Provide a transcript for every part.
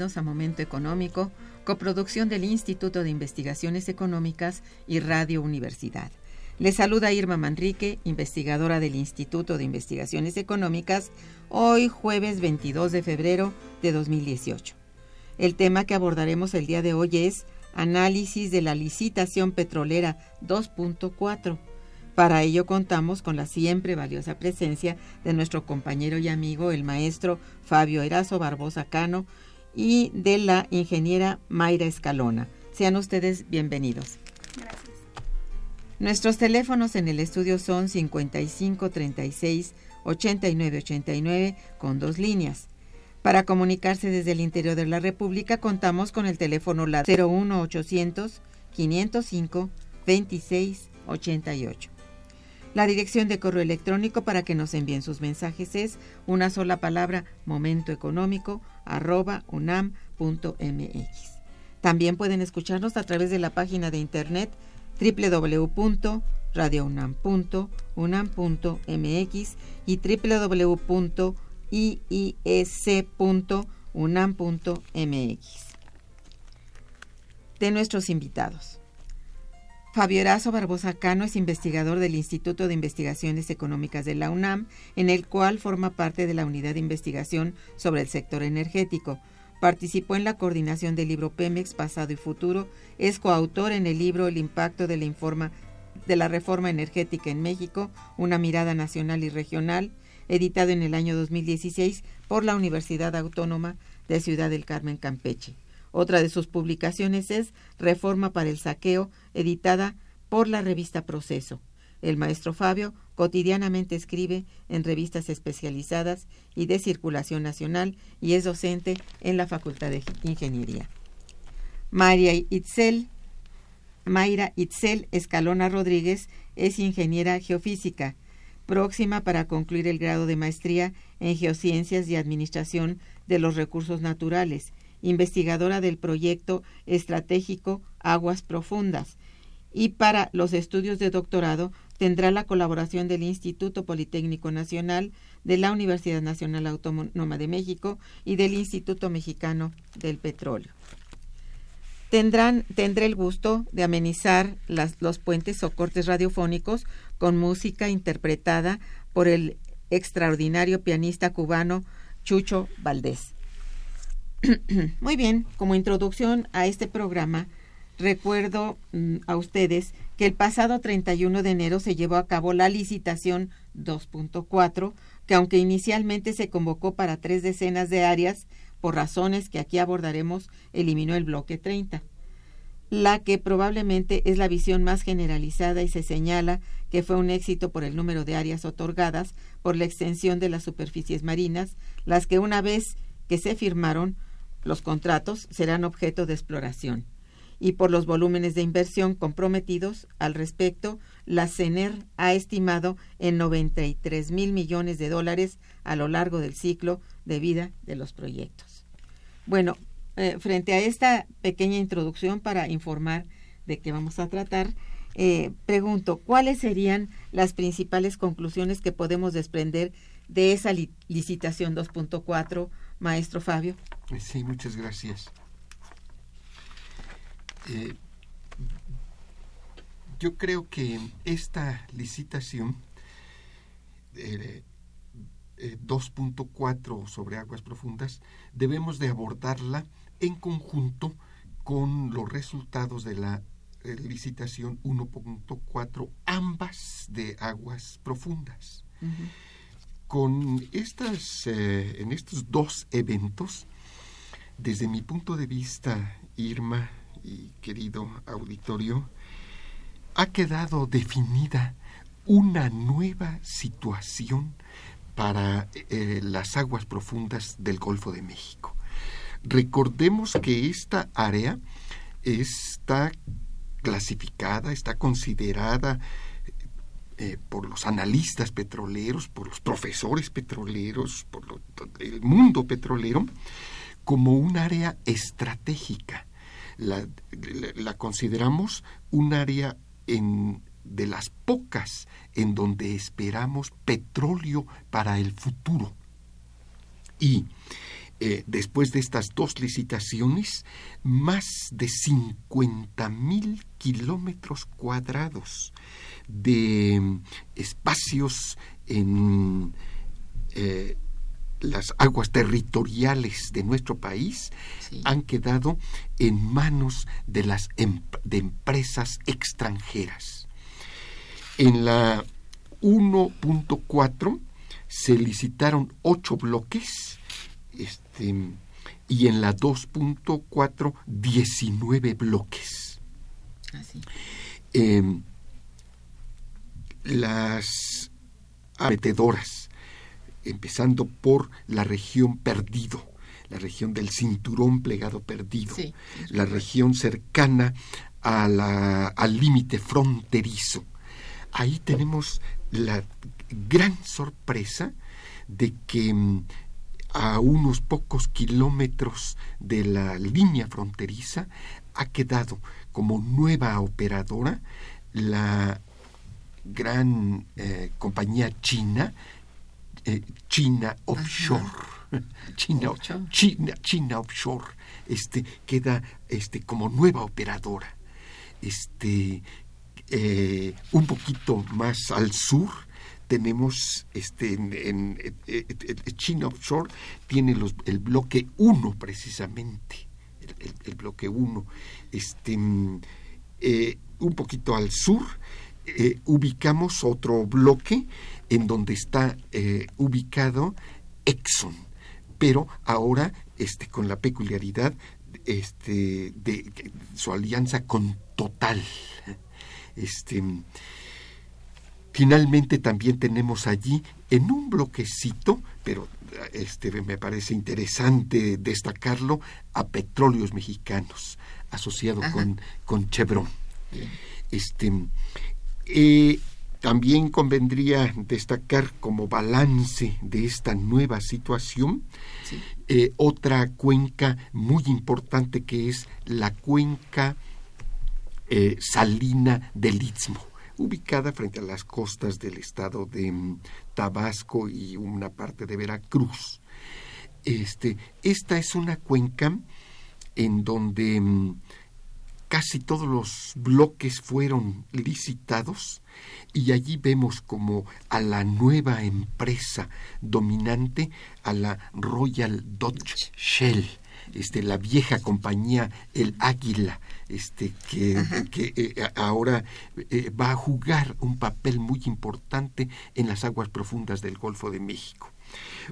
A Momento Económico, coproducción del Instituto de Investigaciones Económicas y Radio Universidad. Les saluda Irma Manrique, investigadora del Instituto de Investigaciones Económicas, hoy jueves 22 de febrero de 2018. El tema que abordaremos el día de hoy es análisis de la licitación petrolera 2.4. Para ello contamos con la siempre valiosa presencia de nuestro compañero y amigo, el maestro Fabio Erazo Barbosa Cano, y de la ingeniera Mayra Escalona. Sean ustedes bienvenidos. Gracias. Nuestros teléfonos en el estudio son 55 36 89 89 con dos líneas. Para comunicarse desde el interior de la República contamos con el teléfono la 01 800 505 26 88. La dirección de correo electrónico para que nos envíen sus mensajes es una sola palabra momentoeconómico arroba unam.mx. También pueden escucharnos a través de la página de internet www.radiounam.unam.mx y www.iis.unam.mx. De nuestros invitados. Fabio Erazo Barbosa Cano es investigador del Instituto de Investigaciones Económicas de la UNAM, en el cual forma parte de la unidad de investigación sobre el sector energético. Participó en la coordinación del libro Pemex Pasado y Futuro, es coautor en el libro El impacto de la, informa, de la reforma energética en México, una mirada nacional y regional, editado en el año 2016 por la Universidad Autónoma de Ciudad del Carmen Campeche. Otra de sus publicaciones es Reforma para el Saqueo, editada por la revista Proceso. El maestro Fabio cotidianamente escribe en revistas especializadas y de circulación nacional y es docente en la Facultad de Ingeniería. María Itzel, Mayra Itzel Escalona Rodríguez es ingeniera geofísica, próxima para concluir el grado de maestría en Geociencias y Administración de los Recursos Naturales investigadora del proyecto estratégico Aguas Profundas, y para los estudios de doctorado tendrá la colaboración del Instituto Politécnico Nacional, de la Universidad Nacional Autónoma de México y del Instituto Mexicano del Petróleo. Tendrán, tendré el gusto de amenizar los puentes o cortes radiofónicos con música interpretada por el extraordinario pianista cubano Chucho Valdés. Muy bien, como introducción a este programa, recuerdo mm, a ustedes que el pasado 31 de enero se llevó a cabo la licitación 2.4, que aunque inicialmente se convocó para tres decenas de áreas, por razones que aquí abordaremos, eliminó el bloque 30 la que probablemente es la visión más generalizada y se señala que fue un éxito por el número de áreas otorgadas, por la extensión de las superficies marinas, las que una vez que se firmaron los contratos serán objeto de exploración y por los volúmenes de inversión comprometidos al respecto, la CENER ha estimado en 93 mil millones de dólares a lo largo del ciclo de vida de los proyectos. Bueno, eh, frente a esta pequeña introducción para informar de qué vamos a tratar, eh, pregunto, ¿cuáles serían las principales conclusiones que podemos desprender de esa licitación 2.4, maestro Fabio? Sí, muchas gracias. Eh, yo creo que esta licitación 2.4 sobre aguas profundas debemos de abordarla en conjunto con los resultados de la eh, licitación 1.4, ambas de aguas profundas. Con estas, eh, en estos dos eventos, desde mi punto de vista, Irma y querido auditorio, ha quedado definida una nueva situación para eh, las aguas profundas del Golfo de México. Recordemos que esta área está clasificada, está considerada eh, por los analistas petroleros, por los profesores petroleros, por el mundo petrolero, como un área estratégica. La, consideramos un área en, de las pocas en donde esperamos petróleo para el futuro. Y eh, después de estas dos licitaciones, más de 50 mil kilómetros cuadrados de mm, espacios en eh, las aguas territoriales de nuestro país han quedado en manos de las em, de empresas extranjeras. En la 1.4 se licitaron ocho bloques este, y en la 2.4 19 bloques. Em, las metedoras, empezando por la región perdido, la región del cinturón plegado perdido, la región cercana al límite fronterizo. Ahí tenemos la gran sorpresa de que mm, a unos pocos kilómetros de la línea fronteriza ha quedado como nueva operadora la gran eh, compañía china, eh, China Offshore. China, China, China, Offshore, este, queda este, como nueva operadora. Este, eh, un poquito más al sur tenemos este en, China Offshore tiene los, el bloque 1 precisamente el, bloque 1 este eh, un poquito al sur eh, ubicamos otro bloque en donde está ubicado Exxon pero ahora este con la peculiaridad este de su alianza con Total. Este, finalmente también tenemos allí en un bloquecito, pero este, me parece interesante destacarlo, a Petróleos Mexicanos, asociado con, con Chevron. Este, eh, también convendría destacar como balance de esta nueva situación eh, otra cuenca muy importante que es la cuenca eh, salina del Istmo, ubicada frente a las costas del estado de mm, Tabasco y una parte de Veracruz. Este, esta es una cuenca en donde mm, casi todos los bloques fueron licitados y allí vemos como a la nueva empresa dominante, a la Royal Dutch Shell, este, la vieja compañía El Águila, este, que, que eh, ahora eh, va a jugar un papel muy importante en las aguas profundas del Golfo de México.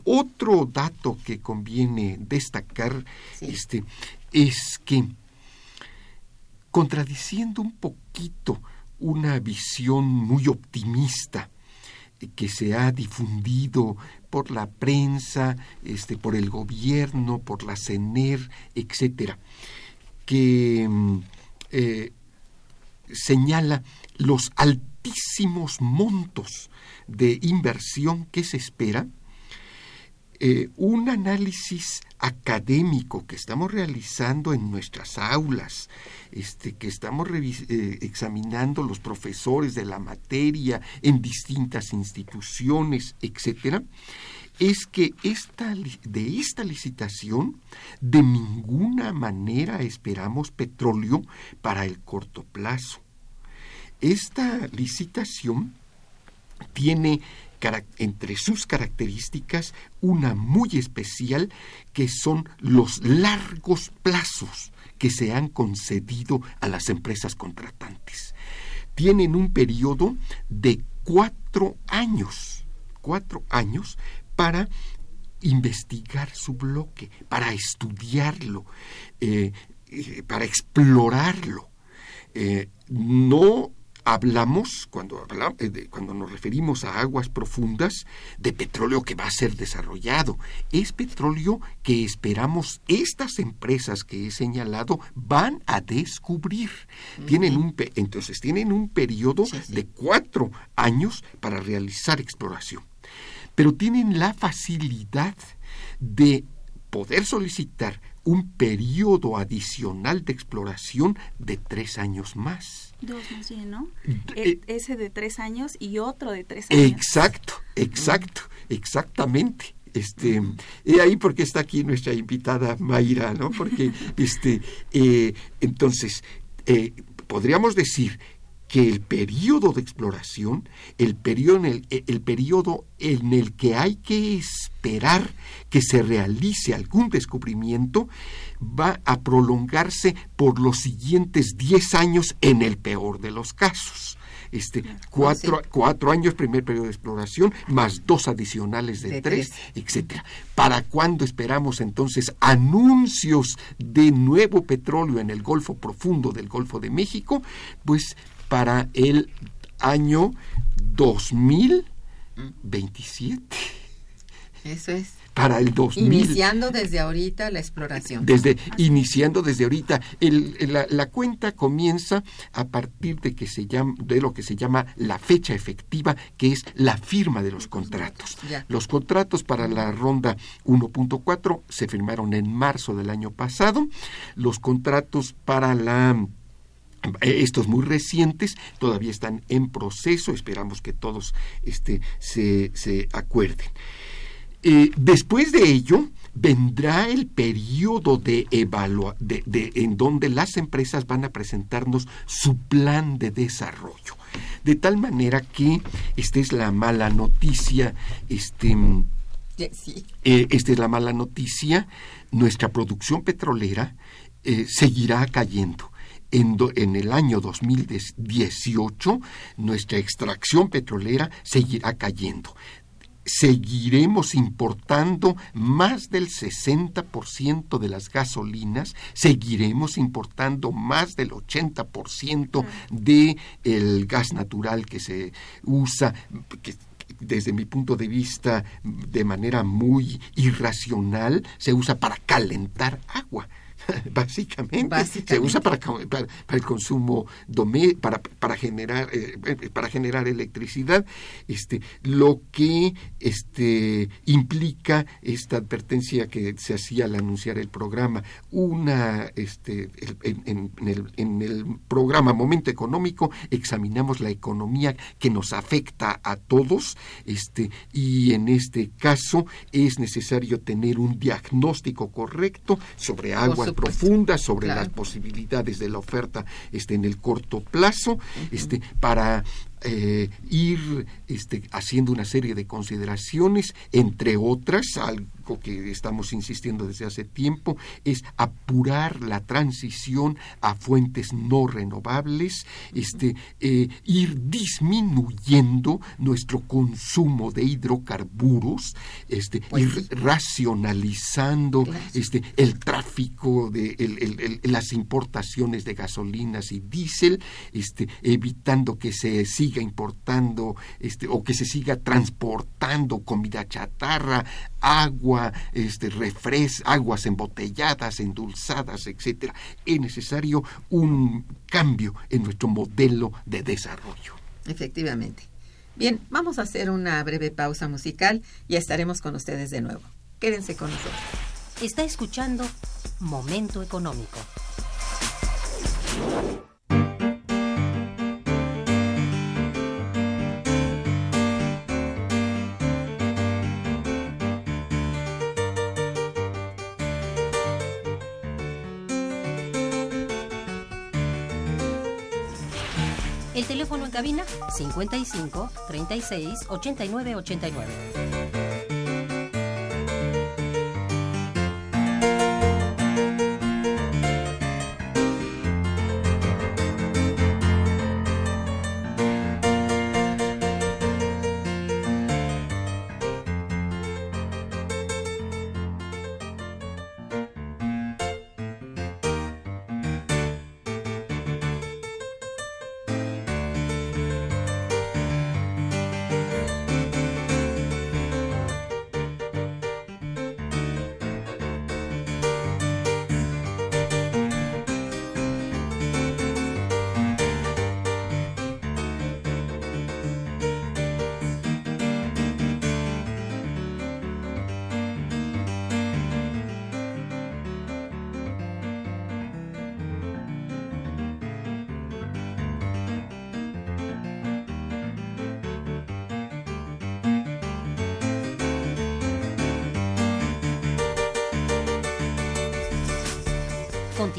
Otro dato que conviene destacar este, es que, contradiciendo un poquito una visión muy optimista que se ha difundido por la prensa, este, por el gobierno, por la CENER, etcétera, que mm, eh, señala los altísimos montos de inversión que se espera, eh, un análisis académico que estamos realizando en nuestras aulas, este, que estamos eh, examinando los profesores de la materia en distintas instituciones, etcétera, es que esta, de esta licitación de ninguna manera esperamos petróleo para el corto plazo. Esta licitación tiene entre sus características una muy especial que son los largos plazos que se han concedido a las empresas contratantes. Tienen un periodo de cuatro años, cuatro años para investigar su bloque, para estudiarlo, eh, eh, para explorarlo. Eh, no hablamos, cuando, cuando nos referimos a aguas profundas, de petróleo que va a ser desarrollado. Es petróleo que esperamos estas empresas que he señalado van a descubrir. Tienen un, entonces, tienen un periodo de cuatro años para realizar exploración. Pero tienen la facilidad de poder solicitar un periodo adicional de exploración de tres años más. Dos más bien, ¿no? E, ese de tres años y otro de tres años. Exacto, exacto, exactamente. Este, y ahí porque está aquí nuestra invitada Mayra, ¿no? Porque, este, eh, entonces, eh, podríamos decir que el periodo de exploración, el periodo, en el, el periodo en el que hay que esperar que se realice algún descubrimiento, va a prolongarse por los siguientes 10 años en el peor de los casos. Este, cuatro, cuatro años, primer periodo de exploración, más dos adicionales de, tres, etcétera. ¿Para cuándo esperamos entonces anuncios de nuevo petróleo en el Golfo Profundo del Golfo de México? Pues para el año 2027. Eso es. Para el 2000. Iniciando desde ahorita la exploración. Desde, iniciando desde ahorita. la, cuenta comienza a partir de, que se llama, de lo que se llama la fecha efectiva, que es la firma de los contratos. Los contratos para la ronda 1.4 se firmaron en marzo del año pasado. Los contratos para la estos muy recientes todavía están en proceso, esperamos que todos este, se, se acuerden. Eh, después de ello, vendrá el periodo de evaluación de, en donde las empresas van a presentarnos su plan de desarrollo. De tal manera que esta es la mala noticia, este, eh, esta es la mala noticia, nuestra producción petrolera seguirá cayendo en, el año 2018 nuestra extracción petrolera seguirá cayendo seguiremos importando más del 60% de las gasolinas, seguiremos importando más del 80% del el gas natural que se usa, que desde mi punto de vista de manera muy irracional, se usa para calentar agua. Básicamente, se usa para, para, el consumo para, para generar eh, eh, para generar electricidad. Este lo que este implica esta advertencia que se hacía al anunciar el programa. Una este en, el, en el programa momento económico examinamos la economía que nos afecta a todos este y en este caso es necesario tener un diagnóstico correcto sobre aguas profunda sobre las posibilidades de la oferta este, en el corto plazo, este, para eh, ir este, haciendo una serie de consideraciones, entre otras, algo que estamos insistiendo desde hace tiempo, es apurar la transición a fuentes no renovables, este, eh, ir disminuyendo nuestro consumo de hidrocarburos, este, pues ir racionalizando este, el tráfico de las importaciones de gasolinas y diésel, este, evitando que se siga importando este, o que se siga transportando comida chatarra, agua, este, refres, aguas embotelladas, endulzadas, etcétera. Es necesario un cambio en nuestro modelo de desarrollo. Efectivamente. Bien, vamos a hacer una breve pausa musical y estaremos con ustedes de nuevo. Quédense con nosotros. Está escuchando Momento Económico. Cabina 55 36 89 89.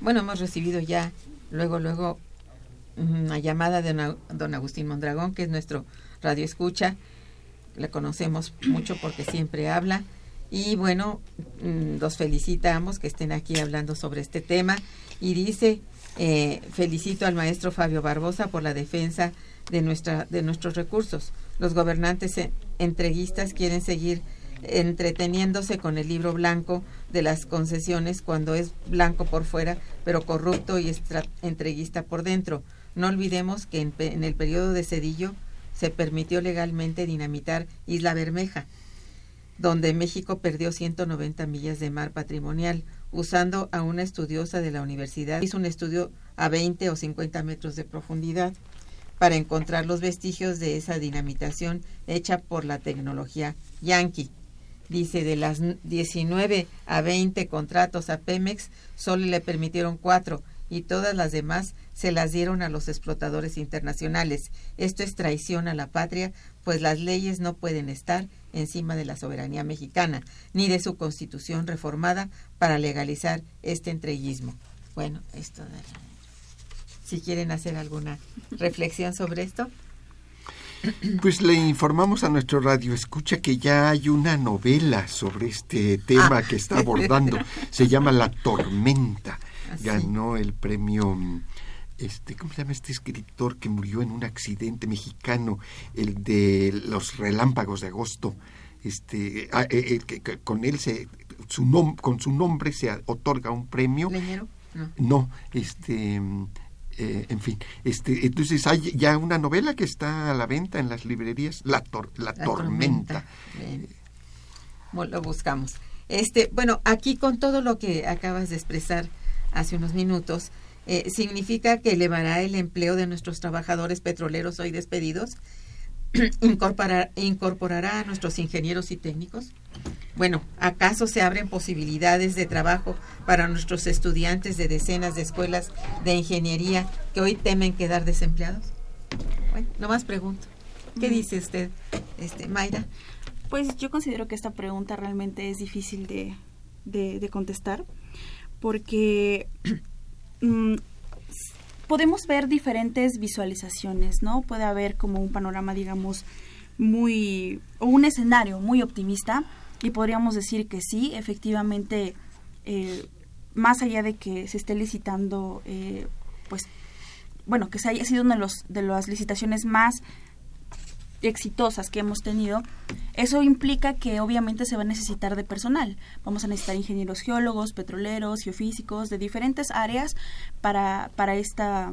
Bueno, hemos recibido ya luego, luego una llamada de don Agustín Mondragón, que es nuestro radio escucha. Le conocemos mucho porque siempre habla. Y bueno, mm, los felicitamos que estén aquí hablando sobre este tema. Y dice, eh, felicito al maestro Fabio Barbosa por la defensa de, nuestra, de nuestros recursos. Los gobernantes entreguistas quieren seguir entreteniéndose con el libro blanco de las concesiones cuando es blanco por fuera, pero corrupto y entreguista por dentro. No olvidemos que en, el periodo de Cedillo se permitió legalmente dinamitar Isla Bermeja, donde México perdió 190 millas de mar patrimonial, usando a una estudiosa de la universidad. Hizo un estudio a 20 o 50 metros de profundidad para encontrar los vestigios de esa dinamitación hecha por la tecnología yankee dice de las 19 a 20 contratos a Pemex, solo le permitieron cuatro y todas las demás se las dieron a los explotadores internacionales. Esto es traición a la patria, pues las leyes no pueden estar encima de la soberanía mexicana, ni de su constitución reformada para legalizar este entreguismo. Bueno, esto de... Si quieren hacer alguna reflexión sobre esto. Pues le informamos a nuestro radio escucha que ya hay una novela sobre este tema ah. que está abordando. Se llama La Tormenta. Ah, Ganó el premio este, ¿cómo se llama este escritor que murió en un accidente mexicano, el de los relámpagos de agosto? Este, ah, eh, eh, con él se, su con su nombre se otorga un premio. ¿Leñero? No. no, este, eh, en fin, este, entonces hay ya una novela que está a la venta en las librerías, La, la, Tormenta. lo buscamos. Este, bueno, aquí con todo lo que acabas de expresar hace unos minutos, eh, significa que elevará el empleo de nuestros trabajadores petroleros hoy despedidos, incorporará a nuestros ingenieros y técnicos. Bueno, ¿acaso se abren posibilidades de trabajo para nuestros estudiantes de decenas de escuelas de ingeniería que hoy temen quedar desempleados? Bueno, nomás pregunto. ¿Qué mm. dice usted, este, Mayra? Pues yo considero que esta pregunta realmente es difícil de, de, contestar porque mm, podemos ver diferentes visualizaciones, ¿no? Puede haber como un panorama, digamos, muy, o un escenario muy optimista, y podríamos decir que sí, efectivamente, eh, más allá de que se esté licitando, eh, pues, bueno, que se haya sido una de, los, de las licitaciones más exitosas que hemos tenido, eso implica que obviamente se va a necesitar de personal. Vamos a necesitar ingenieros geólogos, petroleros, geofísicos, de diferentes áreas para, para esta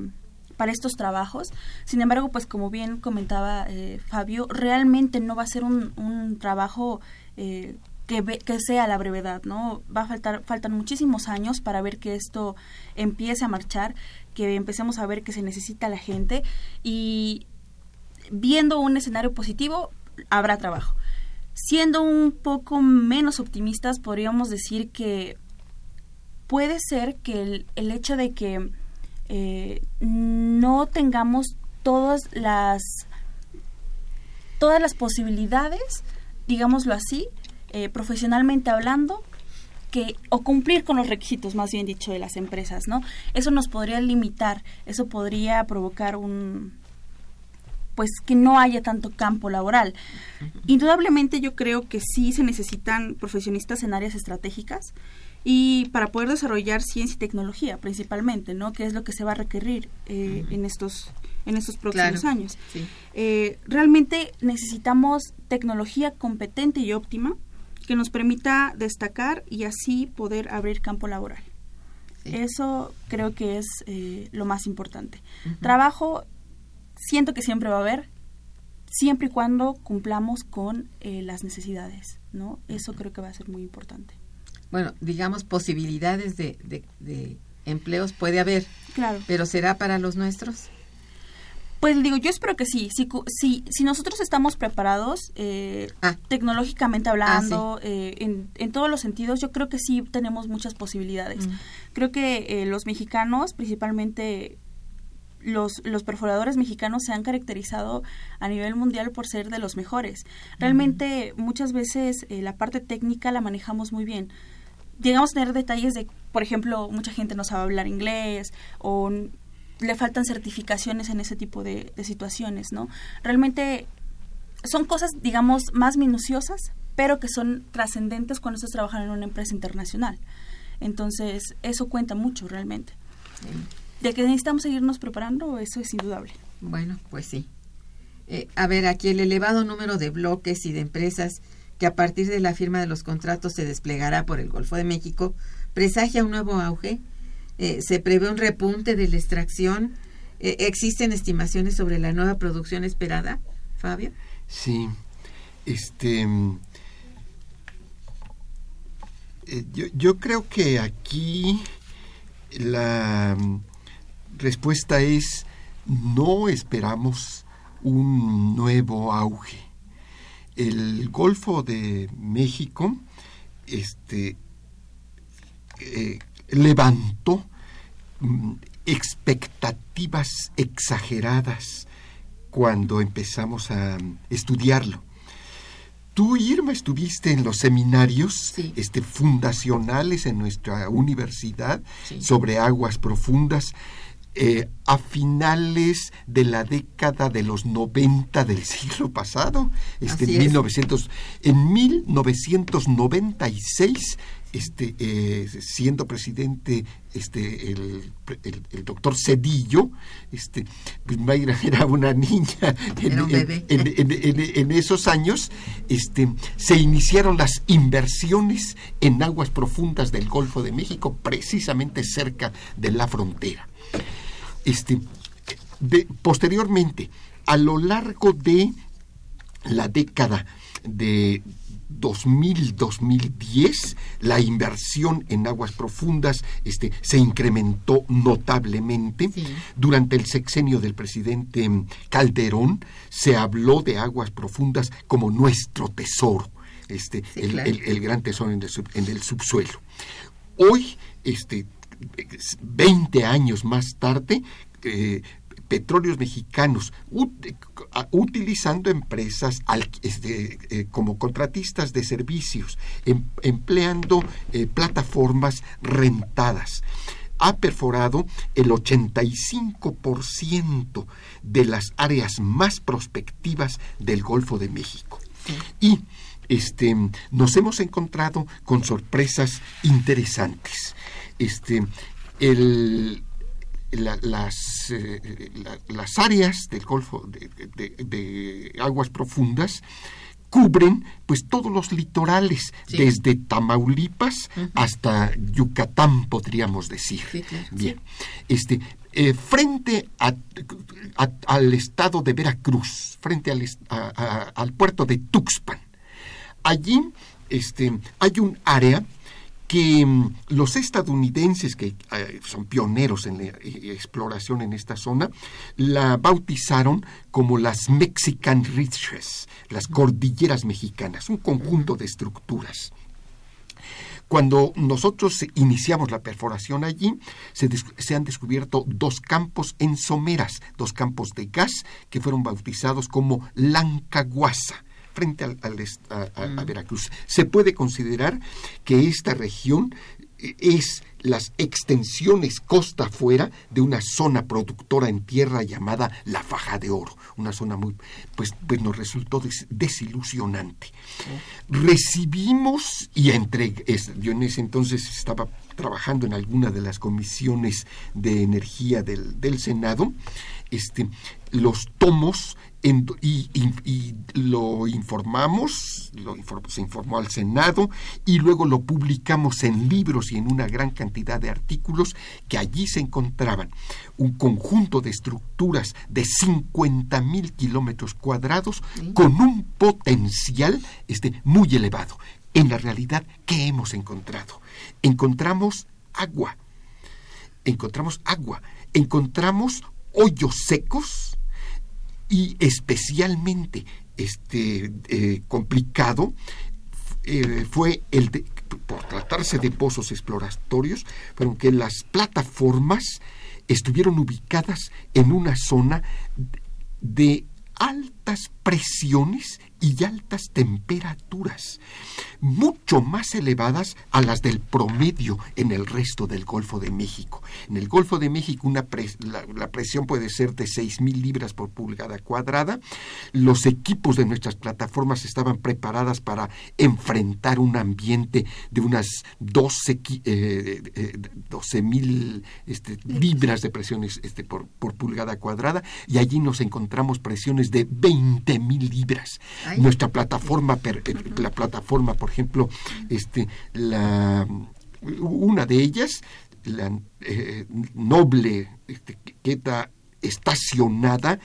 para estos trabajos. Sin embargo, pues como bien comentaba eh, Fabio, realmente no va a ser un, un trabajo eh, que, sea la brevedad, ¿no? Va a faltar, faltan muchísimos años para ver que esto empiece a marchar, que empecemos a ver que se necesita la gente y viendo un escenario positivo, habrá trabajo. Siendo un poco menos optimistas, podríamos decir que puede ser que el, el hecho de que eh, no tengamos todas las todas las posibilidades, digámoslo así, eh, profesionalmente hablando, que o cumplir con los requisitos, más bien dicho, de las empresas, ¿no? Eso nos podría limitar, eso podría provocar un pues que no haya tanto campo laboral. Indudablemente yo creo que sí se necesitan profesionistas en áreas estratégicas y para poder desarrollar ciencia y tecnología principalmente, ¿no? Que es lo que se va a requerir eh, en estos en estos próximos años. Eh, realmente necesitamos tecnología competente y óptima que nos permita destacar y así poder abrir campo laboral. Eso creo que es eh, lo más importante. Trabajo siento que siempre va a haber, siempre y cuando cumplamos con las necesidades, ¿no? Eso creo que va a ser muy importante bueno, digamos, posibilidades de, de, empleos puede haber. Claro. Pero ¿será para los nuestros? Pues digo, yo espero que sí. Si, si, si nosotros estamos preparados, eh, ah. tecnológicamente hablando, ah, eh, en, en, todos los sentidos, yo creo que sí tenemos muchas posibilidades. Mm. Creo que eh, los mexicanos, principalmente los, los perforadores mexicanos se han caracterizado a nivel mundial por ser de los mejores. Realmente muchas veces la parte técnica la manejamos muy bien llegamos a tener detalles de, por ejemplo, mucha gente no sabe hablar inglés o le faltan certificaciones en ese tipo de, situaciones, ¿no? Realmente son cosas, digamos, más minuciosas, pero que son trascendentes cuando estás trabajando en una empresa internacional. Entonces, eso cuenta mucho realmente. De que necesitamos seguirnos preparando, eso es indudable. Bueno, pues sí. Eh, a ver, aquí el elevado número de bloques y de empresas que a partir de la firma de los contratos se desplegará por el Golfo de México, presagia un nuevo auge. Eh, se prevé un repunte de la extracción. Eh, ¿Existen estimaciones sobre la nueva producción esperada, Fabio? Sí. Este. Eh, yo, creo que aquí la respuesta es no esperamos un nuevo auge el Golfo de México este, levantó mm, expectativas exageradas cuando empezamos a estudiarlo. Tú, Irma, estuviste en los seminarios este, fundacionales en nuestra universidad sobre aguas profundas eh, a finales de la década de los 90 del siglo pasado, este, en, 1900, en 1996, este, eh, siendo presidente este, el, doctor Cedillo, este, pues Mayra era una niña en, esos años, este, se iniciaron las inversiones en aguas profundas del Golfo de México, precisamente cerca de la frontera. Este, posteriormente, a lo largo de la década de 2000-2010, la inversión en aguas profundas este, se incrementó notablemente. Durante el sexenio del presidente Calderón se habló de aguas profundas como nuestro tesoro, este, el, gran tesoro en el, subsuelo. Hoy, este, 20 años más tarde, eh, petróleos mexicanos utilizando empresas este, eh, como contratistas de servicios, em, empleando eh, plataformas rentadas. Ha perforado el 85% de las áreas más prospectivas del Golfo de México. Y este, nos hemos encontrado con sorpresas interesantes este, el, las, eh, las áreas del Golfo de, aguas profundas cubren pues todos los litorales, desde Tamaulipas hasta Yucatán, podríamos decir. Bien, este, eh, frente al estado de Veracruz, frente al, al puerto de Tuxpan, allí este, hay un área que mm, los estadounidenses, que eh, son pioneros en la eh, exploración en esta zona, la bautizaron como las Mexican Ridges, las cordilleras mexicanas, un conjunto de estructuras. Cuando nosotros iniciamos la perforación allí, se, se, han descubierto dos campos en someras, dos campos de gas que fueron bautizados como Lancaguasa frente al, a, Veracruz. Se puede considerar que esta región eh, es las extensiones costa afuera de una zona productora en tierra llamada la Faja de Oro, una zona muy, pues, pues nos resultó desilusionante. Recibimos, y entre, yo en ese entonces estaba trabajando en alguna de las comisiones de energía del, del Senado, este, los tomos y, lo informamos, lo se informó al Senado y luego lo publicamos en libros y en una gran cantidad de artículos que allí se encontraban. Un conjunto de estructuras de 50 mil kilómetros cuadrados con un potencial este, muy elevado. En la realidad, ¿qué hemos encontrado? Encontramos agua, encontramos agua, encontramos hoyos secos, y especialmente este, eh, complicado eh, fue el de, por tratarse de pozos exploratorios, fueron que las plataformas estuvieron ubicadas en una zona de altas presiones y altas temperaturas, mucho más elevadas a las del promedio en el resto del Golfo de México. En el Golfo de México una la, presión puede ser de 6.000 libras por pulgada cuadrada. Los equipos de nuestras plataformas estaban preparadas para enfrentar un ambiente de unas 12 eh, eh, este, libras de presiones este, por, por pulgada cuadrada y allí nos encontramos presiones de 20.000 libras. Nuestra plataforma, eh, la plataforma, por ejemplo, este, la, una de ellas, la eh, noble, este, queda estacionada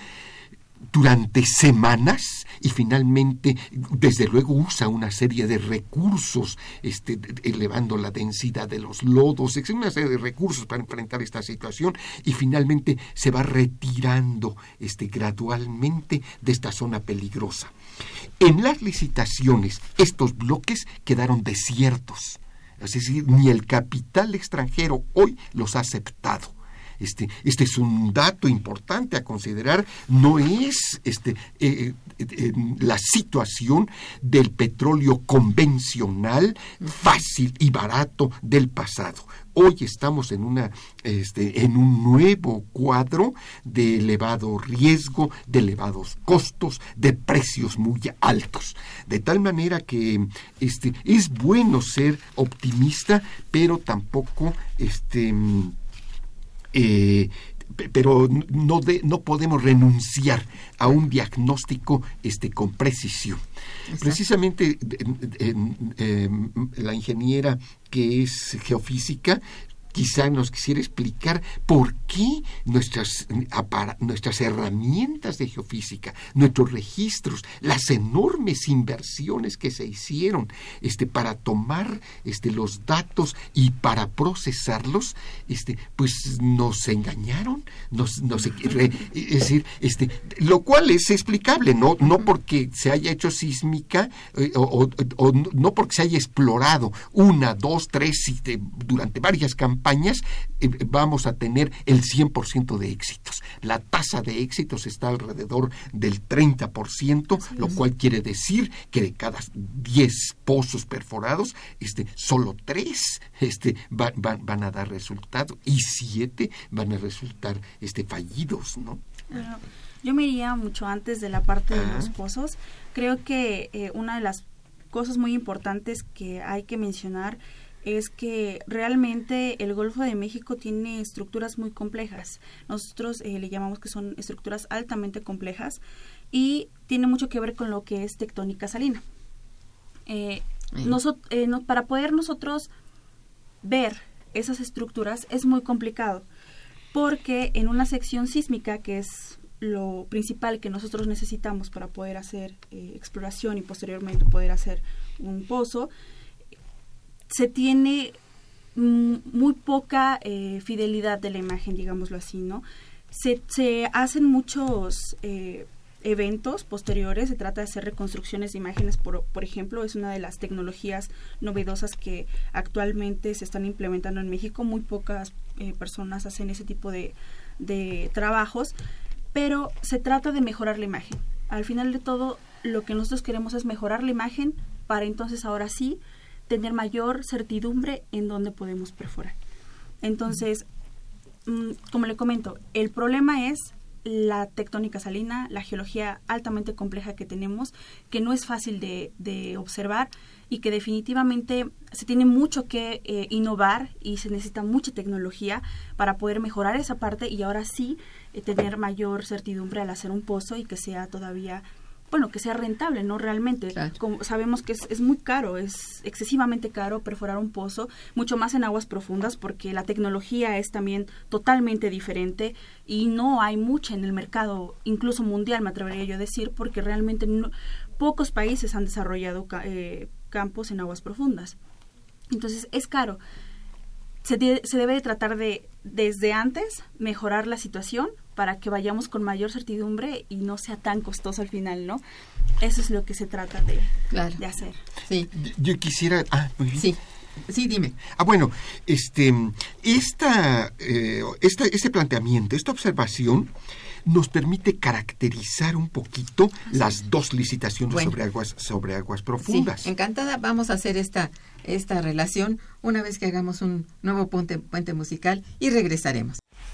durante semanas y finalmente, desde luego, usa una serie de recursos, este, elevando la densidad de los lodos, una serie de recursos para enfrentar esta situación y finalmente se va retirando este, gradualmente de esta zona peligrosa. En las licitaciones, estos bloques quedaron desiertos. Es decir, ni el capital extranjero hoy los ha aceptado. Este, este, es un dato importante a considerar, no es este, eh, eh, eh, la situación del petróleo convencional, fácil y barato del pasado. Hoy estamos en, una, este, en un nuevo cuadro de elevado riesgo, de elevados costos, de precios muy altos. De tal manera que este, es bueno ser optimista, pero tampoco este, eh, pero no, no podemos renunciar a un diagnóstico este, con precisión. Precisamente la ingeniera que es geofísica quizá nos quisiera explicar por qué nuestras, nuestras herramientas de geofísica, nuestros registros, las enormes inversiones que se hicieron este, para tomar este, los datos y para procesarlos, este, pues nos engañaron, nos, nos es decir, este, lo cual es explicable, no, no porque se haya hecho sísmica eh, o, no porque se haya explorado una, dos, tres, durante varias campañas, eh, vamos a tener el 100% de éxitos. La tasa de éxitos está alrededor del 30%, lo cual quiere decir que de cada 10 pozos perforados, este, solo 3 este, van a dar resultado y 7 van a resultar este, fallidos, ¿no? yo me iría mucho antes de la parte de los pozos. Creo que eh, una de las cosas muy importantes que hay que mencionar es que realmente el Golfo de México tiene estructuras muy complejas. Nosotros eh, le llamamos que son estructuras altamente complejas y tiene mucho que ver con lo que es tectónica salina. Eh, eh para poder nosotros ver esas estructuras es muy complicado porque en una sección sísmica que es lo principal que nosotros necesitamos para poder hacer exploración y posteriormente poder hacer un pozo, se tiene muy poca eh, fidelidad de la imagen, digámoslo así, ¿no? Se, hacen muchos eh, eventos posteriores, se trata de hacer reconstrucciones de imágenes, por, ejemplo, es una de las tecnologías novedosas que actualmente se están implementando en México, muy pocas personas hacen ese tipo de trabajos, pero se trata de mejorar la imagen. Al final de todo, lo que nosotros queremos es mejorar la imagen para entonces ahora sí tener mayor certidumbre en dónde podemos perforar. Entonces, mm, como le comento, el problema es la tectónica salina, la geología altamente compleja que tenemos, que no es fácil de, observar y que definitivamente se tiene mucho que eh, innovar y se necesita mucha tecnología para poder mejorar esa parte y ahora sí eh, tener mayor certidumbre al hacer un pozo y que sea todavía bueno, que sea rentable, ¿no? Realmente. Como sabemos que es, es, muy caro, es excesivamente caro perforar un pozo, mucho más en aguas profundas, porque la tecnología es también totalmente diferente y no hay mucha en el mercado, incluso mundial, me atrevería yo a decir, porque realmente pocos países han desarrollado eh, campos en aguas profundas. Entonces, es caro. Se, se debe de tratar de, desde antes, mejorar la situación para que vayamos con mayor certidumbre y no sea tan costoso al final, ¿no? Eso es lo que se trata de, de hacer. Sí. Yo quisiera... Ah, Sí. Sí, dime. Ah, bueno, este, esta, eh, esta, este planteamiento, esta observación nos permite caracterizar un poquito las dos licitaciones sobre aguas sobre aguas profundas. Sí, encantada, vamos a hacer esta esta relación una vez que hagamos un nuevo puente, puente musical y regresaremos.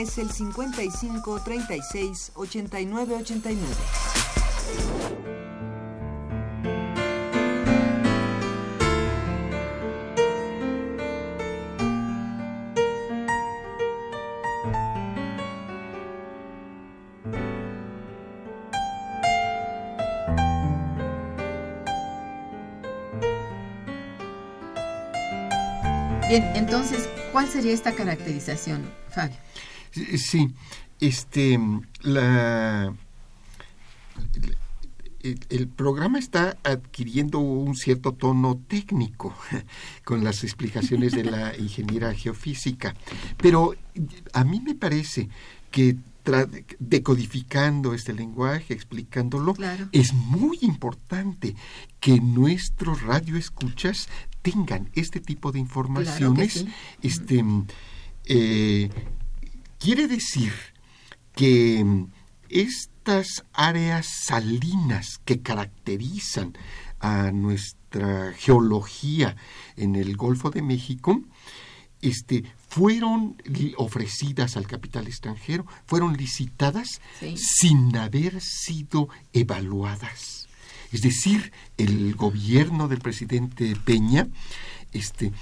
Es el 55 36 89 89. Bien, entonces, ¿cuál sería esta caracterización? Sí, este, la, el, programa está adquiriendo un cierto tono técnico con las explicaciones de la ingeniera geofísica, pero a mí me parece que decodificando este lenguaje, explicándolo, es muy importante que nuestros radioescuchas tengan este tipo de informaciones, este eh, quiere decir que mm, estas áreas salinas que caracterizan a nuestra geología en el Golfo de México, este, fueron ofrecidas al capital extranjero, fueron licitadas sin haber sido evaluadas. Es decir, el gobierno del presidente Peña este,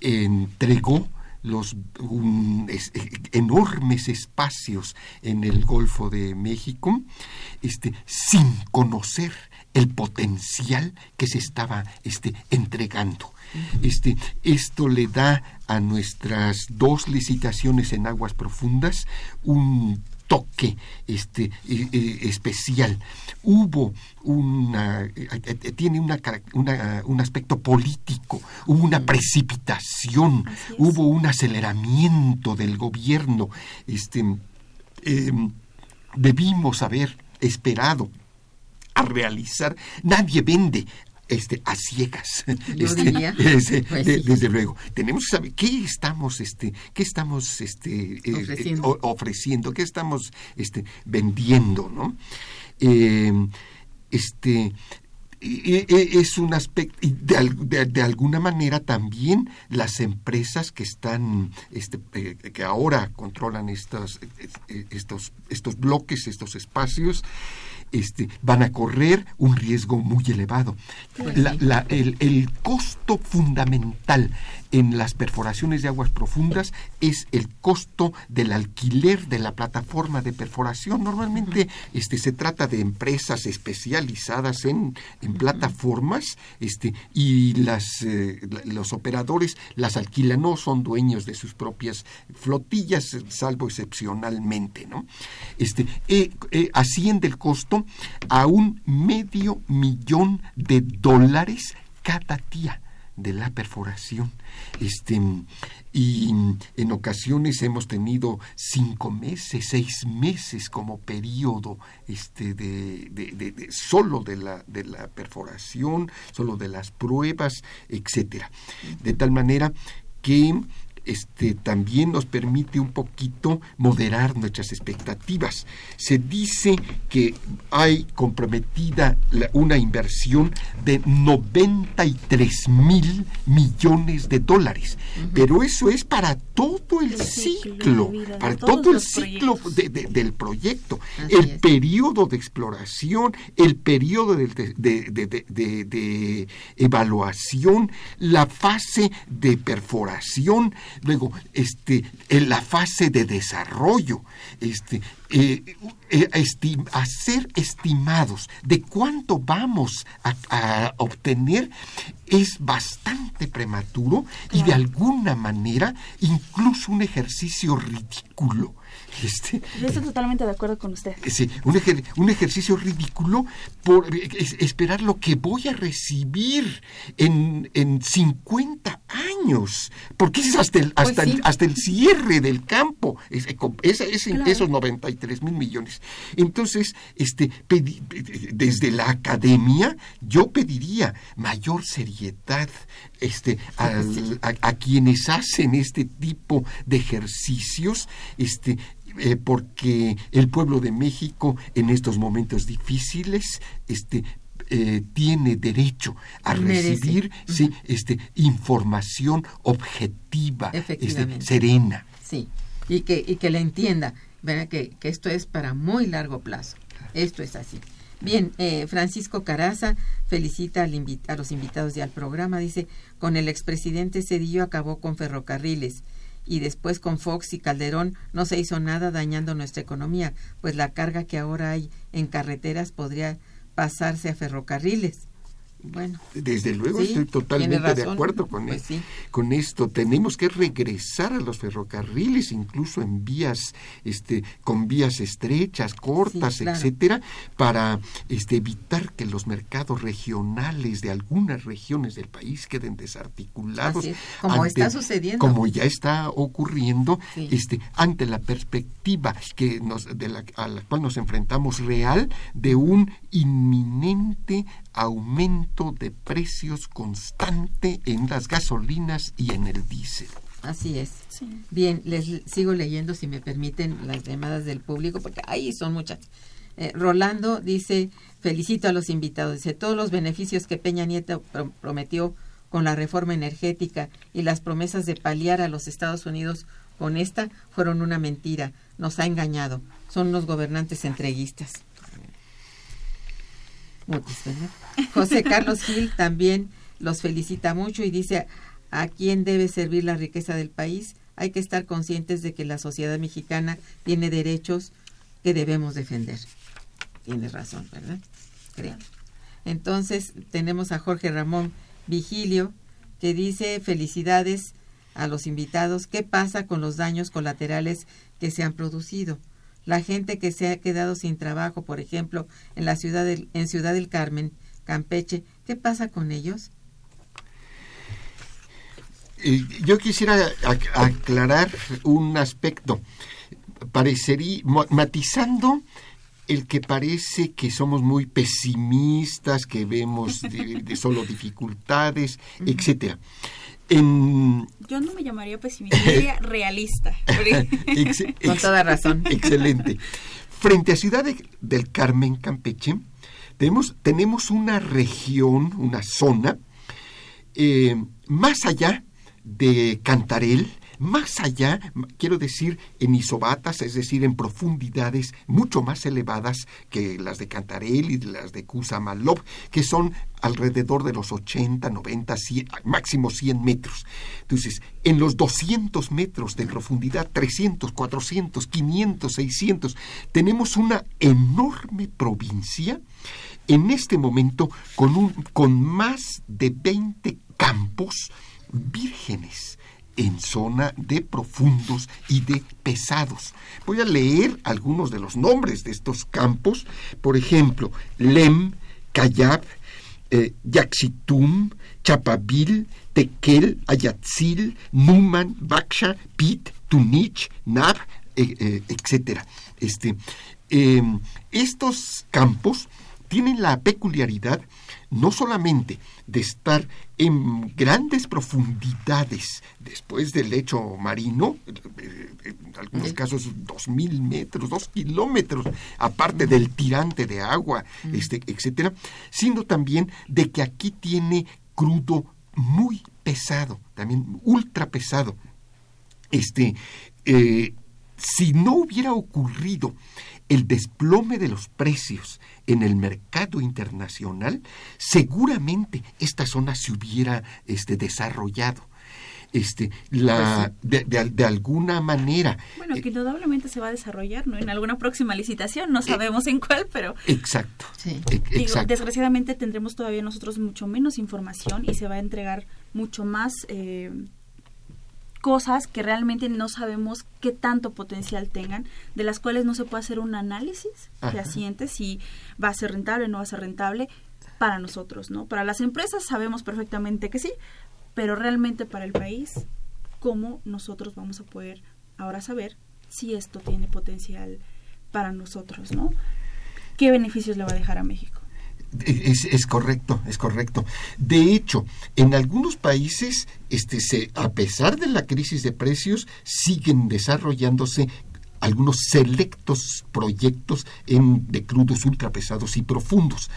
entregó los eh, enormes espacios en el Golfo de México, este, sin conocer el potencial que se estaba este, entregando. Este, esto le da a nuestras dos licitaciones en aguas profundas un toque este, especial. Hubo una, eh, eh, tiene una, un aspecto político, hubo una precipitación, hubo un aceleramiento del gobierno. Este, em, debimos haber esperado a realizar. Nadie vende este, a ciegas. Yo Este, diría. ese, Pues de- sí. Desde luego. Tenemos que saber qué estamos, este, qué estamos este, eh, Ofreciendo. eh, ofreciendo, qué estamos este, vendiendo, ¿no? Eh, este e- es un aspecto y de, de- de alguna manera también las empresas que están este, eh, que ahora controlan estas, eh, eh, estos estos bloques estos espacios este, van a correr un riesgo muy elevado. Pues La- sí. la- el, el costo fundamental en las perforaciones de aguas profundas es el costo del alquiler de la plataforma de perforación. Normalmente este, se trata de empresas especializadas en, en plataformas este, y las, eh, los operadores las alquilan, no son dueños de sus propias flotillas, salvo excepcionalmente. ¿no? Este, eh, eh, asciende el costo a un medio millón de dólares cada día de la perforación. Este, y en ocasiones hemos tenido cinco meses, seis meses como periodo este, de, de- solo de la, de la perforación, solo de las pruebas, etcétera. De tal manera que este, también nos permite un poquito moderar nuestras expectativas. Se dice que hay comprometida la- una inversión de 93 mil millones de dólares, pero eso es para todo el El ciclo para todo el ciclo proyectos. de- de- del proyecto, Así el es. periodo de exploración, el periodo de evaluación, la fase de perforación, luego este, en la fase de desarrollo, este, eh, eh, hacer estimados de cuánto vamos a, a obtener es bastante prematuro y de alguna manera incluso un ejercicio ridículo. Este, Yo estoy totalmente de acuerdo con usted. Sí, un, ejer- un ejercicio ridículo por es- esperar lo que voy a recibir en, en 50 años, porque es hasta el, hasta, Pues sí. el, hasta el cierre del campo, es, es- es en Claro. esos 93 mil millones. Entonces, este, pedi- desde la academia, yo pediría mayor seriedad este, al- a, a quienes hacen este tipo de ejercicios, este, eh, porque el pueblo de México en estos momentos difíciles este, eh, tiene derecho a recibir sí, este, información objetiva, este, serena. Sí, y que, y que le entienda, ¿verdad? Que, que esto es para muy largo plazo. Esto es así. Bien, eh, Francisco Caraza felicita al a los invitados y al programa. Dice, con el expresidente Cedillo acabó con ferrocarriles y después con Fox y Calderón no se hizo nada dañando nuestra economía, pues la carga que ahora hay en carreteras podría pasarse a ferrocarriles. Bueno, Desde luego Sí, estoy totalmente de acuerdo con, Pues e- sí. con esto. Tenemos que regresar a los ferrocarriles, incluso en vías, este, con vías estrechas, cortas, Sí, claro. etcétera, para este, evitar que los mercados regionales de algunas regiones del país queden desarticulados. Es, como está sucediendo. Como ya está ocurriendo, este, ante la perspectiva que nos, de la, a la cual nos enfrentamos real de un inminente aumento de precios constante en las gasolinas y en el diésel. así es. Sí. Bien, les le- sigo leyendo, si me permiten, las llamadas del público, porque ahí son muchas. Eh, Rolando dice, felicito a los invitados, dice, todos los beneficios que Peña Nieto pro- prometió con la reforma energética y las promesas de paliar a los Estados Unidos con esta fueron una mentira, nos ha engañado, son unos gobernantes entreguistas. José Carlos Gil también los felicita mucho y dice a quién debe servir la riqueza del país. Hay que estar conscientes de que la sociedad mexicana tiene derechos que debemos defender. Tienes razón, ¿verdad? Creo. Entonces tenemos a Jorge Ramón Vigilio que dice felicidades a los invitados. ¿Qué pasa con los daños colaterales que se han producido? La gente que se ha quedado sin trabajo, por ejemplo, en la ciudad del, en Ciudad del Carmen, Campeche, ¿qué pasa con ellos? Yo quisiera ac- aclarar un aspecto. parecería, matizando el que parece que somos muy pesimistas, que vemos de, solo dificultades, etcétera. En... Yo no me llamaría pesimista, diría realista. Con toda razón. Excelente. Frente a Ciudad del Carmen, Campeche, tenemos, tenemos una región, una zona, eh, más allá de Cantarel, más allá, quiero decir, en isobatas, es decir, en profundidades mucho más elevadas que las de Cantarell y las de Kusamalov, que son alrededor de los 80, 90, 100, máximo 100 metros. Entonces, en los 200 metros de profundidad, 300, 400, 500, 600, tenemos una enorme provincia en este momento con, un, con más de 20 campos vírgenes en zona de profundos y de pesados. Voy a leer algunos de los nombres de estos campos. Por ejemplo, Lem, Cayab, eh, Yaxitum, Chapavil, Tequel, Ayatzil, Numan, Baksha, Pit, Tunich, Nab, eh, eh, etc. Este, em, estos campos tienen la peculiaridad no solamente de estar en grandes profundidades después del lecho marino, eh, en algunos casos dos mil metros, dos kilómetros, aparte del tirante de agua, este, etcétera, sino también de que aquí tiene crudo muy pesado, también ultra pesado. Este, eh, si no hubiera ocurrido el desplome de los precios en el mercado internacional, seguramente esta zona se hubiera este, desarrollado. Este, la, pues de, alguna manera. Bueno, que indudablemente se va a desarrollar, ¿no? En alguna próxima licitación, no sabemos en cuál, pero... Exacto. Sí. desgraciadamente tendremos todavía nosotros mucho menos información y se va a entregar mucho más eh, cosas que realmente no sabemos qué tanto potencial tengan, de las cuales no se puede hacer un análisis fehaciente si va a ser rentable o no va a ser rentable para nosotros, ¿no? Para las empresas sabemos perfectamente que sí, pero realmente para el país, ¿cómo nosotros vamos a poder ahora saber si esto tiene potencial para nosotros, ¿no? ¿Qué beneficios le va a dejar a México? Es, correcto, es correcto. De hecho, en algunos países, este, se, a pesar de la crisis de precios, siguen desarrollándose algunos selectos proyectos de crudos ultrapesados y profundos.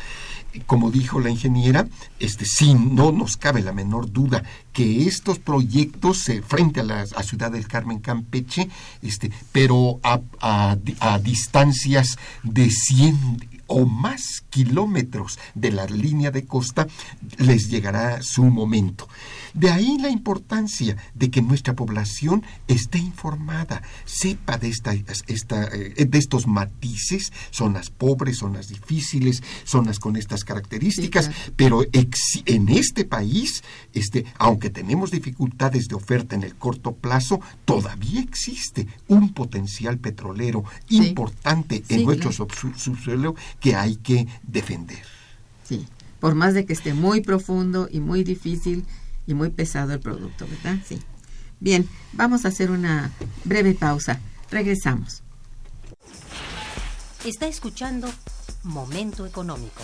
Como dijo la ingeniera, este, sí, no nos cabe la menor duda que estos proyectos eh, frente a la Ciudad del Carmen Campeche, este, pero a, a, a distancias de 100 o más kilómetros de la línea de costa, les llegará su momento. De ahí la importancia de que nuestra población esté informada, sepa de, esta, esta, eh, de estos matices, zonas pobres, zonas difíciles, zonas con estas características, pero en este país, este, aunque tenemos dificultades de oferta en el corto plazo, todavía existe un potencial petrolero importante en nuestro subsuelo que hay que defender. Sí, por más de que esté muy profundo y muy difícil y muy pesado el producto, ¿verdad? Sí. Bien, vamos a hacer una breve pausa. Regresamos. Está escuchando Momento Económico.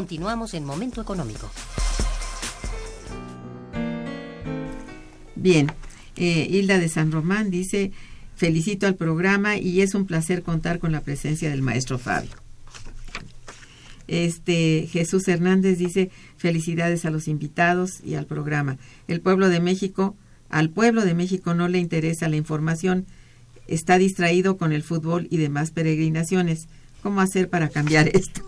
Continuamos en Momento Económico. Bien, eh, Hilda de San Román dice, felicito al programa y es un placer contar con la presencia del maestro Fabio. Este Jesús Hernández dice felicidades a los invitados y al programa. El pueblo de México, al pueblo de México no le interesa la información, está distraído con el fútbol y demás peregrinaciones. ¿Cómo hacer para cambiar esto?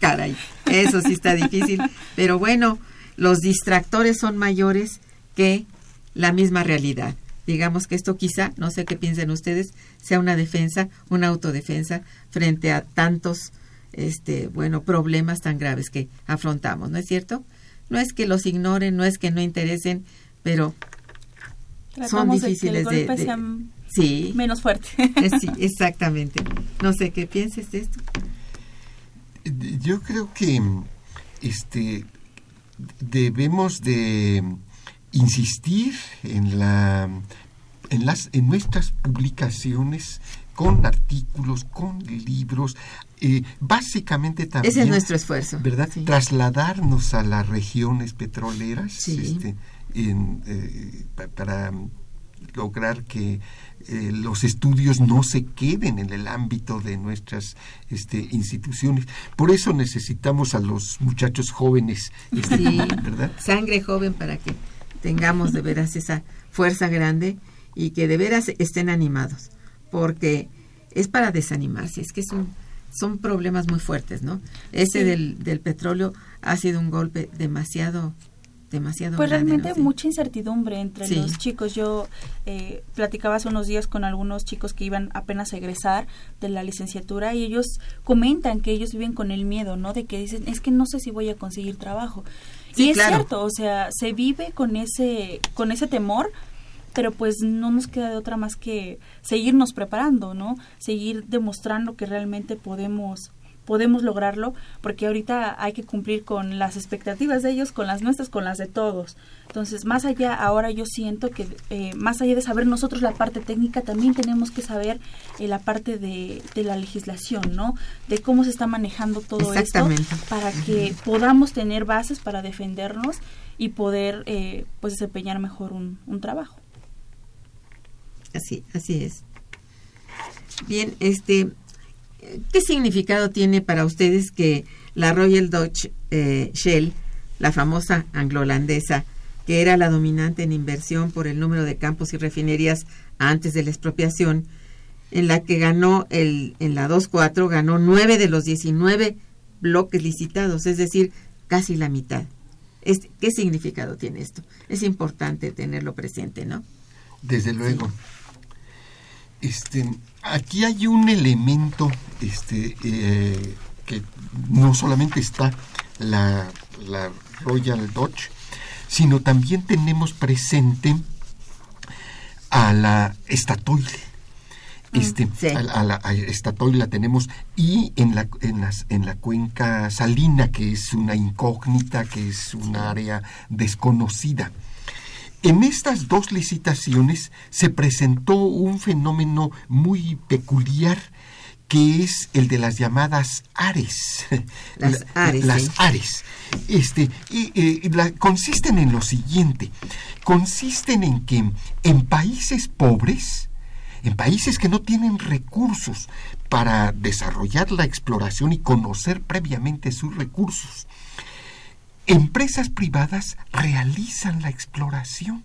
Caray, eso sí está difícil. Pero bueno, los distractores son mayores que la misma realidad. Digamos que esto quizá, no sé qué piensen ustedes, sea una defensa, una autodefensa frente a tantos este, bueno, problemas tan graves que afrontamos, ¿no es cierto? No es que los ignoren, no es que no interesen, pero son difíciles de, sí, menos fuerte. Eh, sí, exactamente. No sé qué pienses de esto. Yo creo que este debemos de insistir en la en las en nuestras publicaciones con artículos, con libros, eh, básicamente también... Ese es nuestro esfuerzo. ¿Verdad? Trasladarnos a las regiones petroleras este, eh, para lograr que eh, los estudios no se queden en el ámbito de nuestras este, instituciones. Por eso necesitamos a los muchachos jóvenes, este, ¿verdad? Sangre joven para que tengamos de veras esa fuerza grande y que de veras estén animados porque es para desanimarse, es que son, son problemas muy fuertes, ¿no? Ese del, del petróleo ha sido un golpe demasiado demasiado pues realmente mucha incertidumbre entre los chicos. Yo eh, platicaba hace unos días con algunos chicos que iban apenas a egresar de la licenciatura y ellos comentan que ellos viven con el miedo no de que dicen es que no sé si voy a conseguir trabajo y es cierto o sea se vive con ese con ese temor pero pues no nos queda de otra más que seguirnos preparando, ¿no? Seguir demostrando que realmente podemos podemos lograrlo porque ahorita hay que cumplir con las expectativas de ellos, con las nuestras, con las de todos. Entonces, más allá, ahora yo siento que eh, más allá de saber nosotros la parte técnica, también tenemos que saber eh, la parte de, de, la legislación, ¿no? De cómo se está manejando todo esto para que podamos tener bases para defendernos y poder eh, pues desempeñar mejor un, un trabajo. Así, así es. Bien, este, ¿qué significado tiene para ustedes que la Royal Dutch eh, Shell, la famosa anglo-holandesa, que era la dominante en inversión por el número de campos y refinerías antes de la expropiación, en la que ganó el, en la 2.4 ganó nueve de los 19 bloques licitados, es decir, casi la mitad. ¿Qué significado tiene esto? Es importante tenerlo presente, ¿no? Desde luego. Este, aquí hay un elemento este, eh, que no solamente está la, Royal Dutch, sino también tenemos presente a la Statoil. Mm, este, a, la Statoil la tenemos y en la, en, las, en la cuenca salina, que es una incógnita, que es un área desconocida. En estas dos licitaciones se presentó un fenómeno muy peculiar que es el de las llamadas ARES. Las ARES. Este, y, consisten en lo siguiente, consisten en que en países pobres, en países que no tienen recursos para desarrollar la exploración y conocer previamente sus recursos, Empresas privadas realizan la exploración.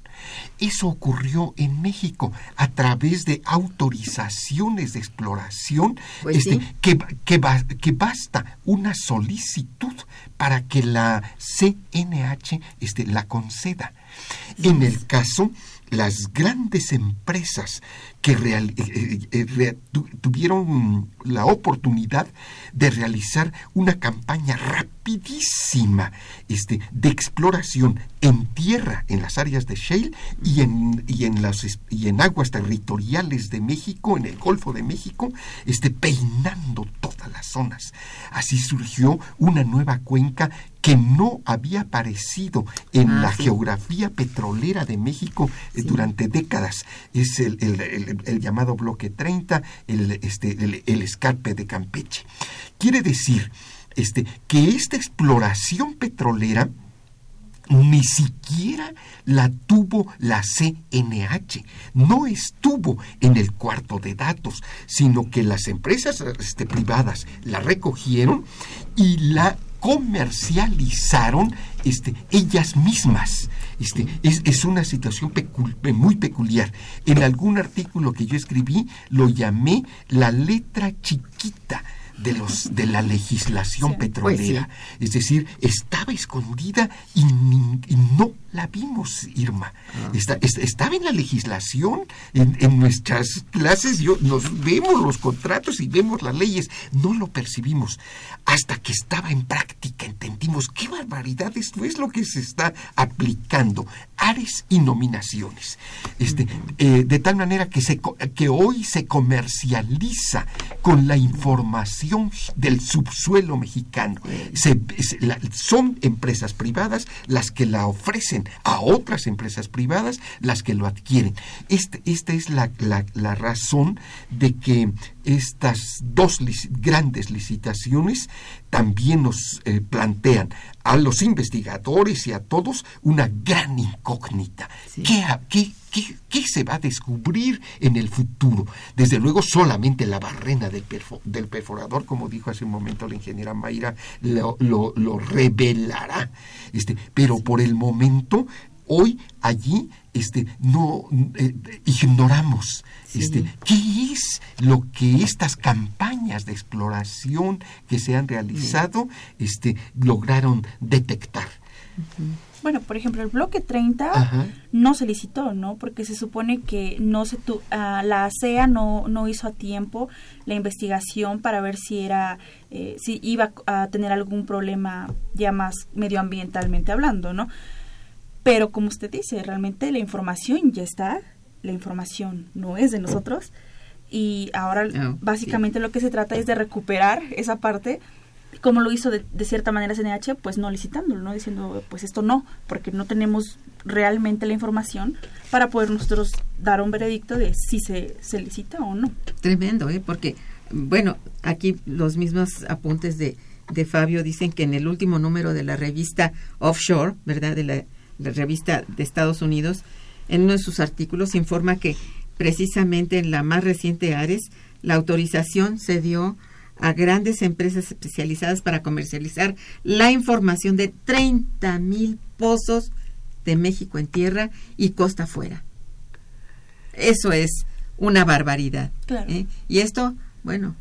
Eso ocurrió en México a través de autorizaciones de exploración pues este, que, que, basta una solicitud para que la CNH este, la conceda. En el caso las grandes empresas que eh, eh, eh, tuvieron la oportunidad de realizar una campaña rapidísima este, de exploración en tierra en las áreas de shale y en, y en, las, y en aguas territoriales de México, en el Golfo de México, este, peinando todas las zonas. Así surgió una nueva cuenca que no había aparecido en ah, la geografía petrolera de México durante décadas. Es el, el, llamado bloque 30, el, este, el, escarpe de Campeche. Quiere decir este, que esta exploración petrolera ni siquiera la tuvo la CNH, no estuvo en el cuarto de datos, sino que las empresas este, privadas la recogieron y la comercializaron este, ellas mismas. Este, es, es una situación muy peculiar. En algún artículo que yo escribí lo llamé la letra chiquita de los de la legislación petrolera. Pues es decir, estaba escondida y, no la vimos, Irma. Ah. estaba en la legislación, en, nuestras clases yo, nos vemos los contratos y vemos las leyes, no lo percibimos. Hasta que estaba en práctica entendimos qué barbaridad esto es lo que se está aplicando. Ares y nominaciones. Este, eh, de tal manera que, se, que hoy se comercializa con la información del subsuelo mexicano. son empresas privadas las que la ofrecen a otras empresas privadas las que lo adquieren. Este, esta es la, razón de que estas dos grandes licitaciones también nos eh, plantean a los investigadores y a todos una gran incógnita. ¿Qué, qué, ¿Qué, se va a descubrir en el futuro? Desde luego solamente la barrena del, perforador, como dijo hace un momento la ingeniera Mayra, lo, revelará. Este, pero por el momento, hoy allí este, no eh, ignoramos este, qué es lo que estas campañas de exploración que se han realizado este, lograron detectar. Bueno, por ejemplo, el bloque 30 no se licitó, ¿no? Porque se supone que no se tu, ah, la ASEA no, no hizo a tiempo la investigación para ver si era eh, si iba a tener algún problema ya más medioambientalmente hablando, ¿no? Pero como usted dice, realmente la información ya está, la información no es de nosotros y ahora ah, básicamente lo que se trata es de recuperar esa parte como lo hizo de, cierta manera CNH, pues no licitándolo, ¿no? Diciendo, pues esto no, porque no tenemos realmente la información para poder nosotros dar un veredicto de si se, se licita o no. Tremendo, ¿eh? Porque, bueno, aquí los mismos apuntes de, de Fabio dicen que en el último número de la revista Offshore, ¿verdad? De la, la revista de Estados Unidos, en uno de sus artículos informa que precisamente en la más reciente Ares, la autorización se dio a grandes empresas especializadas para comercializar la información de 30 mil pozos de México en tierra y costa afuera. Eso es una barbaridad. ¿eh? Y esto, bueno,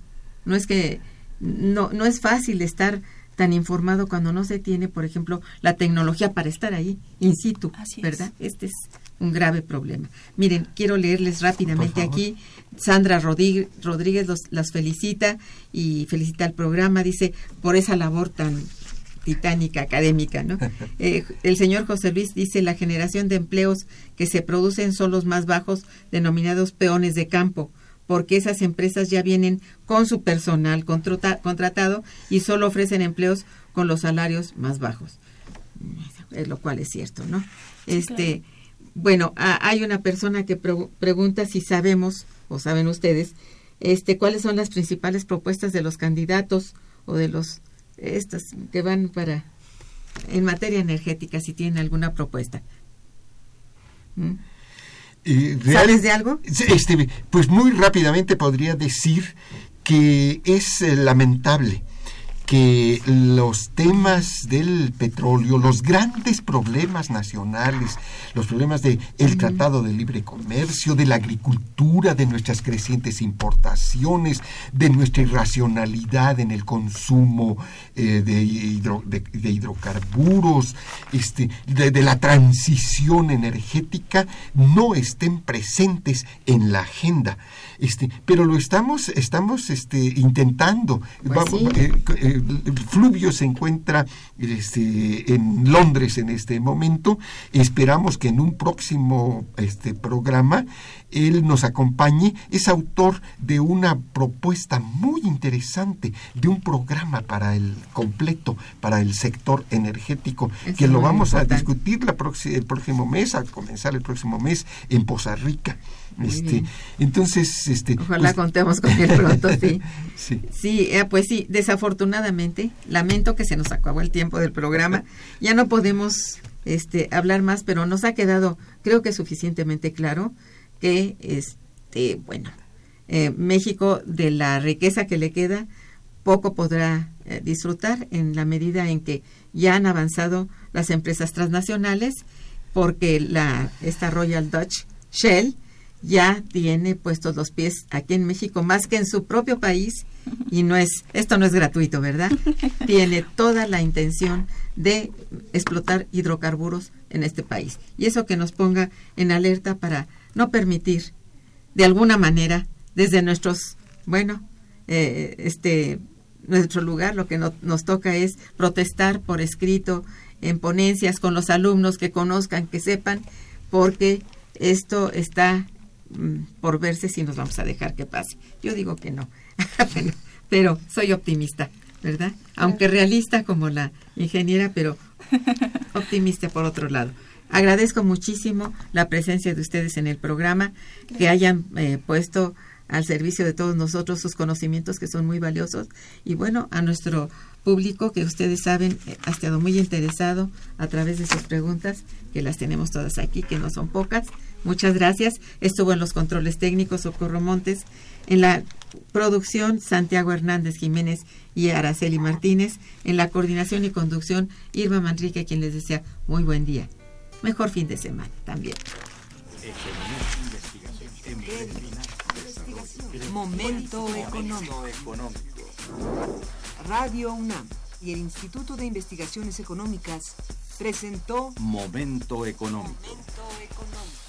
no es que no, no es fácil estar tan informado cuando no se tiene, por ejemplo, la tecnología para estar ahí, in situ, ¿verdad? Este es un grave problema. Miren, quiero leerles rápidamente aquí. Sandra Rodríguez, las felicita y felicita al programa, dice, por esa labor tan titánica académica, ¿no? Eh, el señor José Luis dice, la generación de empleos que se producen son los más bajos, denominados peones de campo, porque esas empresas ya vienen con su personal contratado y solo ofrecen empleos con los salarios más bajos. Es lo cual es cierto, ¿no? este, bueno, hay una persona que pregunta si sabemos, o saben ustedes, este, cuáles son las principales propuestas de los candidatos o de los estas que van para en materia energética, si tienen alguna propuesta. ¿Mm? Eh, ¿Sabes de algo? Este, pues muy rápidamente podría decir que es eh, lamentable que los temas del petróleo, los grandes problemas nacionales, los problemas del el Tratado de Libre Comercio, de la agricultura, de nuestras crecientes importaciones, de nuestra irracionalidad en el consumo eh, de, hidrocarburos, este, de, la transición energética, no estén presentes en la agenda. Este, pero lo estamos, estamos este, intentando. Pues eh, eh, Fluvio se encuentra este, en Londres en este momento. Esperamos que en un próximo este, programa él nos acompañe. Es autor de una propuesta muy interesante, de un programa para el completo, para el sector energético, que lo vamos a discutir la el próximo mes, a comenzar el próximo mes en Poza Rica. Este, entonces, este, ojalá pues, contemos con él pronto, sí. sí, sí eh, pues sí, desafortunadamente, lamento que se nos acabó el tiempo del programa. Ya no podemos este, hablar más, pero nos ha quedado, creo que suficientemente claro que, este, bueno, eh, México de la riqueza que le queda poco podrá eh, disfrutar en la medida en que ya han avanzado las empresas transnacionales porque la esta Royal Dutch Shell ya tiene puestos los pies aquí en México más que en su propio país y no es esto no es gratuito, ¿verdad? tiene toda la intención de explotar hidrocarburos en este país. Y eso que nos ponga en alerta para no permitir de alguna manera desde nuestros, bueno, eh, este nuestro lugar lo que nos toca es protestar por escrito en ponencias con los alumnos que conozcan, que sepan, porque esto está por verse si nos vamos a dejar que pase. Yo digo que no, pero, soy optimista, ¿verdad? Aunque realista como la ingeniera, pero optimista por otro lado. Agradezco muchísimo la presencia de ustedes en el programa, que hayan eh, puesto al servicio de todos nosotros sus conocimientos que son muy valiosos y bueno, a nuestro público que ustedes saben eh, ha estado muy interesado a través de sus preguntas, que las tenemos todas aquí, que no son pocas. Muchas gracias. Estuvo en los controles técnicos Socorro Montes, en la producción Santiago Hernández Jiménez y Araceli Martínez, en la coordinación y conducción Irma Manrique, quien les desea muy buen día. Mejor fin de semana también. Momento económico. Radio UNAM y el Instituto de Investigaciones Económicas presentó Momento económico. Momento económico.